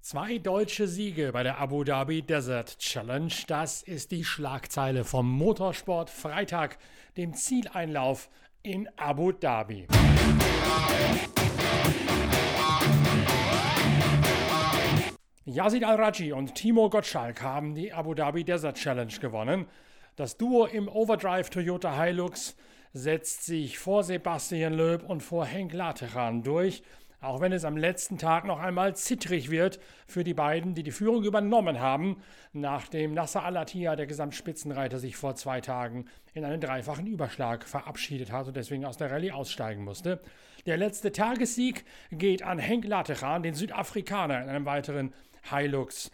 Zwei deutsche Siege bei der Abu Dhabi Desert Challenge. Das ist die Schlagzeile vom Motorsport Freitag, dem Zieleinlauf in Abu Dhabi. Yazid Al-Raji und Timo Gottschalk haben die Abu Dhabi Desert Challenge gewonnen. Das Duo im Overdrive Toyota Hilux setzt sich vor Sebastian Loeb und vor Henk Latechan durch, auch wenn es am letzten Tag noch einmal zittrig wird für die beiden, die die Führung übernommen haben, nachdem Nasser Al-Attiyah, der Gesamtspitzenreiter, sich vor zwei Tagen in einen dreifachen Überschlag verabschiedet hat und deswegen aus der Rallye aussteigen musste. Der letzte Tagessieg geht an Henk Latechan, den Südafrikaner, in einem weiteren Hilux,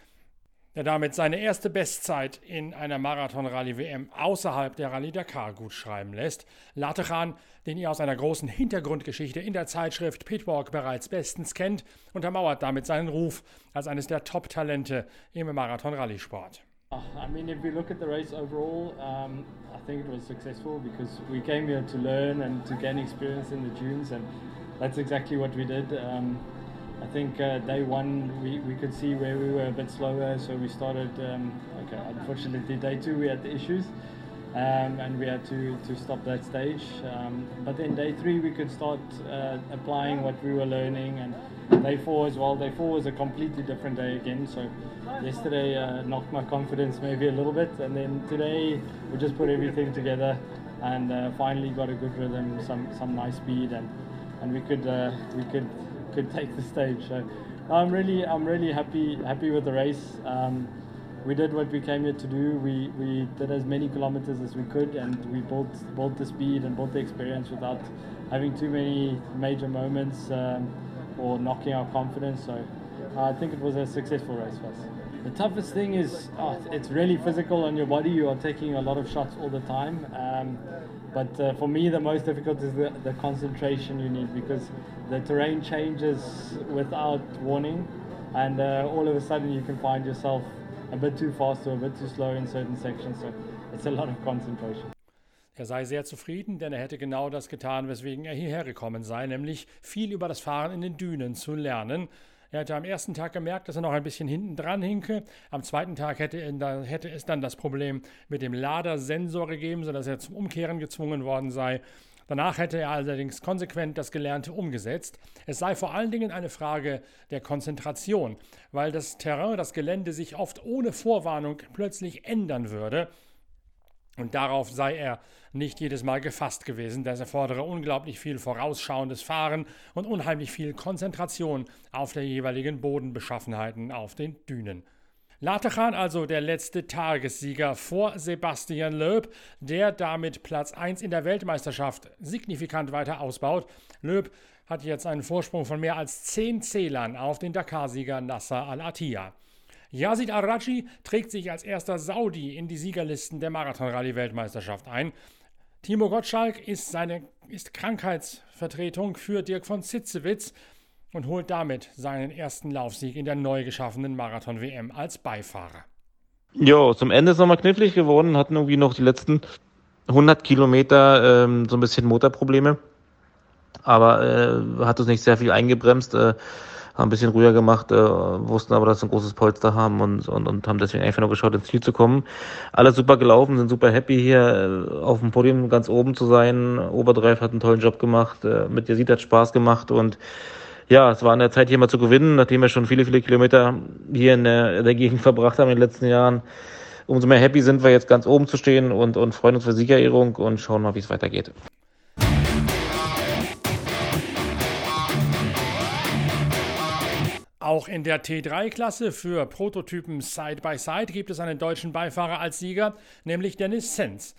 der damit seine erste Bestzeit in einer Marathon-Rallye-WM außerhalb der Rallye Dakar gut schreiben lässt. Latechan, den ihr aus einer großen Hintergrundgeschichte in der Zeitschrift Pitwalk bereits bestens kennt, untermauert damit seinen Ruf als eines der Top-Talente im Marathon-Rallye-Sport. I mean, if we look at the race overall, um, I think it was successful because we came here to learn and to gain experience in the dunes, and that's exactly what we did. Um, I think uh, day one we, we could see where we were a bit slower, so we started. Um, okay, unfortunately, day two we had the issues, um, and we had to, to stop that stage. Um, but then day three we could start uh, applying what we were learning, and day four as well. Day four was a completely different day again. So yesterday uh, knocked my confidence maybe a little bit, and then today we just put everything together, and uh, finally got a good rhythm, some some nice speed, and and we could uh, we could could take the stage. So I'm really I'm really happy happy with the race. Um, we did what we came here to do. We, we did as many kilometers as we could, and we built built the speed and built the experience without having too many major moments um, or knocking our confidence. So I think it was a successful race for us. The toughest thing is oh, it's really physical on your body. You are taking a lot of shots all the time. Um, but uh, for me, the most difficult is the, the concentration you need because the terrain changes without warning, and uh, all of a sudden you can find yourself a bit too fast or a bit too slow in certain sections. So it's a lot of concentration. Er sei sehr zufrieden, denn er hätte genau das getan, weswegen er hierher gekommen sei, nämlich viel über das Fahren in den Dünen zu lernen. Er hätte am ersten Tag gemerkt, dass er noch ein bisschen hinten dran hinke. Am zweiten Tag hätte, hätte es dann das Problem mit dem Ladersensor gegeben, sodass er zum Umkehren gezwungen worden sei. Danach hätte er allerdings konsequent das Gelernte umgesetzt. Es sei vor allen Dingen eine Frage der Konzentration, weil das Terrain, das Gelände sich oft ohne Vorwarnung plötzlich ändern würde. Und darauf sei er nicht jedes Mal gefasst gewesen. Das erfordere unglaublich viel vorausschauendes Fahren und unheimlich viel Konzentration auf der jeweiligen Bodenbeschaffenheiten auf den Dünen. Latechan also der letzte Tagessieger vor Sebastian Loeb, der damit Platz 1 in der Weltmeisterschaft signifikant weiter ausbaut. Loeb hat jetzt einen Vorsprung von mehr als 10 Zählern auf den Dakarsieger Nasser Al-Attiyah. Yazid Arachi trägt sich als erster Saudi in die Siegerlisten der Marathon-Rallye-Weltmeisterschaft ein. Timo Gottschalk ist, seine, ist Krankheitsvertretung für Dirk von Zitzewitz und holt damit seinen ersten Laufsieg in der neu geschaffenen Marathon-WM als Beifahrer. Jo, zum Ende ist nochmal knifflig geworden, hatten irgendwie noch die letzten 100 Kilometer ähm, so ein bisschen Motorprobleme, aber äh, hat uns nicht sehr viel eingebremst. Äh, haben ein bisschen ruhiger gemacht, äh, wussten aber, dass sie ein großes Polster haben und, und, und haben deswegen einfach nur geschaut, ins Ziel zu kommen. Alles super gelaufen, sind super happy hier äh, auf dem Podium ganz oben zu sein. Oberdreif hat einen tollen Job gemacht, äh, mit Yazid hat Spaß gemacht und ja, es war an der Zeit, hier mal zu gewinnen, nachdem wir schon viele, viele Kilometer hier in der, in der Gegend verbracht haben in den letzten Jahren. Umso mehr happy sind wir jetzt ganz oben zu stehen und, und freuen uns für Siegerehrung und schauen mal, wie es weitergeht. Auch in der T3-Klasse für Prototypen Side-by-Side -Side gibt es einen deutschen Beifahrer als Sieger, nämlich Dennis Zenz.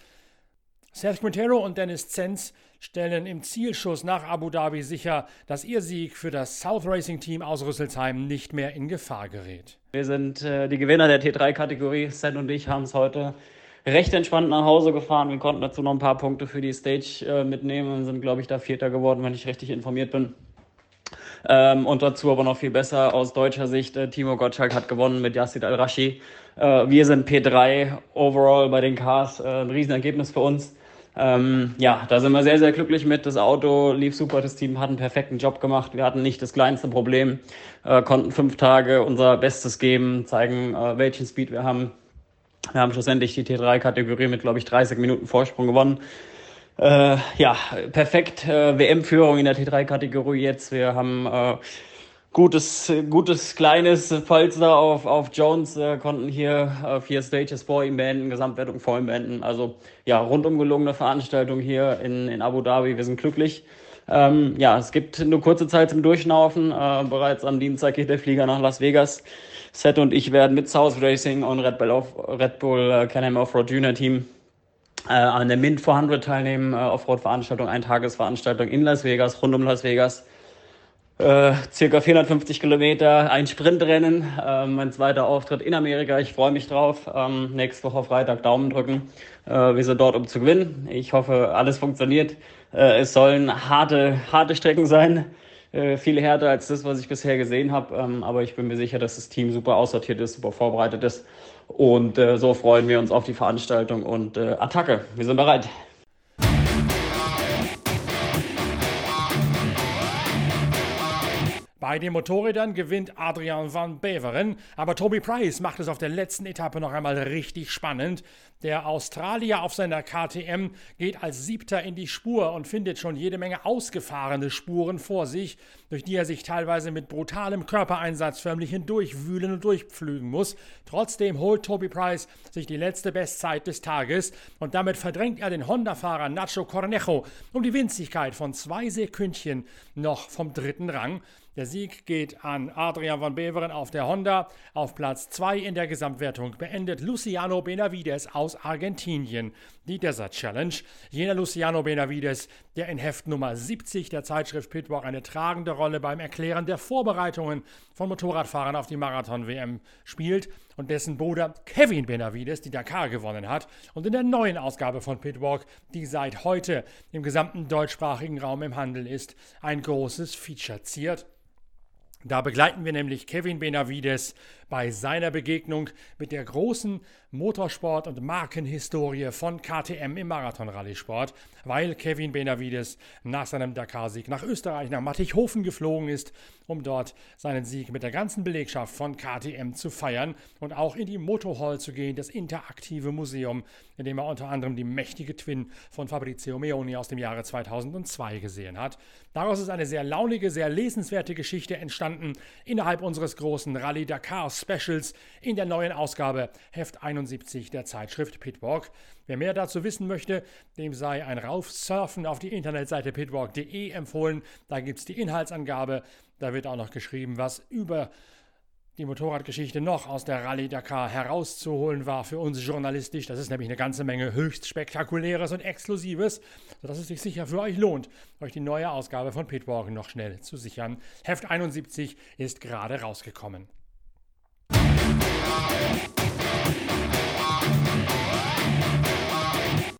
Seth Quintero und Dennis Zenz stellen im Zielschuss nach Abu Dhabi sicher, dass ihr Sieg für das South Racing Team aus Rüsselsheim nicht mehr in Gefahr gerät. Wir sind äh, die Gewinner der T3-Kategorie. Seth und ich haben es heute recht entspannt nach Hause gefahren. Wir konnten dazu noch ein paar Punkte für die Stage äh, mitnehmen und sind, glaube ich, da Vierter geworden, wenn ich richtig informiert bin. Ähm, und dazu aber noch viel besser aus deutscher Sicht. Äh, Timo Gottschalk hat gewonnen mit Yassid Al-Rashi. Äh, wir sind P3 overall bei den Cars. Äh, ein Riesenergebnis für uns. Ähm, ja, da sind wir sehr, sehr glücklich mit. Das Auto lief super, das Team hat einen perfekten Job gemacht. Wir hatten nicht das kleinste Problem, äh, konnten fünf Tage unser Bestes geben, zeigen, äh, welchen Speed wir haben. Wir haben schlussendlich die T3-Kategorie mit, glaube ich, 30 Minuten Vorsprung gewonnen. Äh, ja, perfekt. Äh, WM-Führung in der T3-Kategorie jetzt. Wir haben äh, gutes, gutes kleines Polster auf, auf Jones, konnten hier äh, vier Stages vor ihm beenden, Gesamtwertung vor ihm beenden. Also ja, rundum gelungene Veranstaltung hier in, in Abu Dhabi. Wir sind glücklich. Ähm, ja, es gibt nur kurze Zeit zum Durchschnaufen. Äh, bereits am Dienstag geht der Flieger nach Las Vegas. Seth und ich werden mit South Racing und Red Bull, auf, Red Bull äh, Can-Am Offroad Junior Team an der Mint 400 teilnehmen, äh, Offroad-Veranstaltung, Eintagesveranstaltung in Las Vegas, rund um Las Vegas äh, circa 450 Kilometer, ein Sprintrennen, äh, mein zweiter Auftritt in Amerika. Ich freue mich drauf. Ähm, nächste Woche Freitag Daumen drücken. Äh, wir sind dort, um zu gewinnen. Ich hoffe, alles funktioniert. Äh, es sollen harte, harte Strecken sein. Äh, viel härter als das, was ich bisher gesehen habe. Ähm, aber ich bin mir sicher, dass das Team super aussortiert ist, super vorbereitet ist. Und äh, so freuen wir uns auf die Veranstaltung und äh, Attacke. Wir sind bereit. Bei den Motorrädern gewinnt Adrian van Beveren, aber Toby Price macht es auf der letzten Etappe noch einmal richtig spannend. Der Australier auf seiner KTM geht als Siebter in die Spur und findet schon jede Menge ausgefahrene Spuren vor sich, durch die er sich teilweise mit brutalem Körpereinsatz förmlich hindurchwühlen und durchpflügen muss. Trotzdem holt Toby Price sich die letzte Bestzeit des Tages und damit verdrängt er den Honda-Fahrer Nacho Cornejo um die Winzigkeit von zwei Sekündchen noch vom dritten Rang. Der Sieg geht an Adrian van Beveren auf der Honda. Auf Platz 2 in der Gesamtwertung beendet Luciano Benavides aus Argentinien die Desert Challenge. Jener Luciano Benavides, der in Heft Nummer 70 der Zeitschrift Pitwalk eine tragende Rolle beim Erklären der Vorbereitungen von Motorradfahrern auf die Marathon-WM spielt und dessen Bruder Kevin Benavides die Dakar gewonnen hat und in der neuen Ausgabe von Pitwalk, die seit heute im gesamten deutschsprachigen Raum im Handel ist, ein großes Feature ziert. Da begleiten wir nämlich Kevin Benavides bei seiner Begegnung mit der großen Motorsport- und Markenhistorie von KTM im Marathon-Rallye-Sport, weil Kevin Benavides nach seinem Dakar-Sieg nach Österreich, nach Mattighofen geflogen ist, um dort seinen Sieg mit der ganzen Belegschaft von KTM zu feiern und auch in die Motorhall zu gehen, das interaktive Museum, in dem er unter anderem die mächtige Twin von Fabrizio Meoni aus dem Jahre 2002 gesehen hat. Daraus ist eine sehr launige, sehr lesenswerte Geschichte entstanden innerhalb unseres großen Rallye Dakar Specials in der neuen Ausgabe Heft 71 der Zeitschrift Pitwalk. Wer mehr dazu wissen möchte, dem sei ein Raufsurfen auf die Internetseite pitwalk.de empfohlen. Da gibt es die Inhaltsangabe. Da wird auch noch geschrieben, was über die Motorradgeschichte noch aus der Rallye Dakar herauszuholen war für uns journalistisch. Das ist nämlich eine ganze Menge höchst spektakuläres und exklusives, sodass es sich sicher für euch lohnt, euch die neue Ausgabe von Pitwalk noch schnell zu sichern. Heft 71 ist gerade rausgekommen.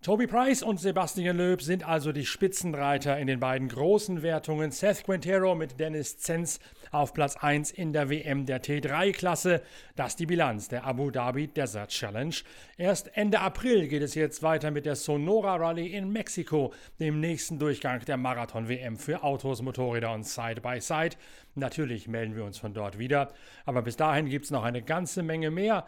Toby Price und Sebastian Loeb sind also die Spitzenreiter in den beiden großen Wertungen. Seth Quintero mit Dennis Zenz auf Platz 1 in der WM der T3-Klasse. Das ist die Bilanz der Abu Dhabi Desert Challenge. Erst Ende April geht es jetzt weiter mit der Sonora Rallye in Mexiko, dem nächsten Durchgang der Marathon-WM für Autos, Motorräder und Side-by-Side. -Side. Natürlich melden wir uns von dort wieder, aber bis dahin gibt es noch eine ganze Menge mehr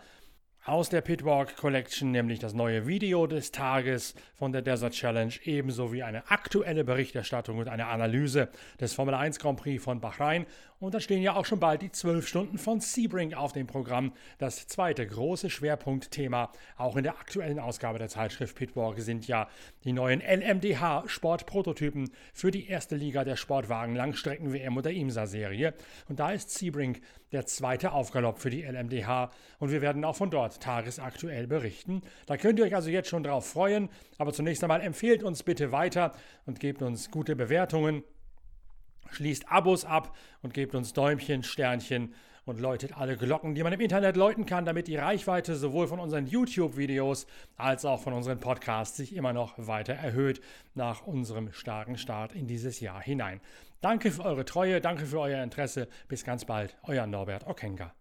aus der Pitwalk Collection, nämlich das neue Video des Tages von der Desert Challenge, ebenso wie eine aktuelle Berichterstattung und eine Analyse des Formel 1 Grand Prix von Bahrain und da stehen ja auch schon bald die 12 Stunden von Sebring auf dem Programm. Das zweite große Schwerpunktthema, auch in der aktuellen Ausgabe der Zeitschrift Pitwalk, sind ja die neuen LMDH-Sportprototypen für die erste Liga der Sportwagen Langstrecken-WM und der IMSA-Serie. Und da ist Sebring der zweite Aufgalopp für die LMDH und wir werden auch von dort tagesaktuell berichten. Da könnt ihr euch also jetzt schon drauf freuen, aber zunächst einmal empfehlt uns bitte weiter und gebt uns gute Bewertungen Schließt Abos ab und gebt uns Däumchen, Sternchen und läutet alle Glocken, die man im Internet läuten kann, damit die Reichweite sowohl von unseren YouTube-Videos als auch von unseren Podcasts sich immer noch weiter erhöht nach unserem starken Start in dieses Jahr hinein. Danke für eure Treue, danke für euer Interesse. Bis ganz bald, euer Norbert Okenga.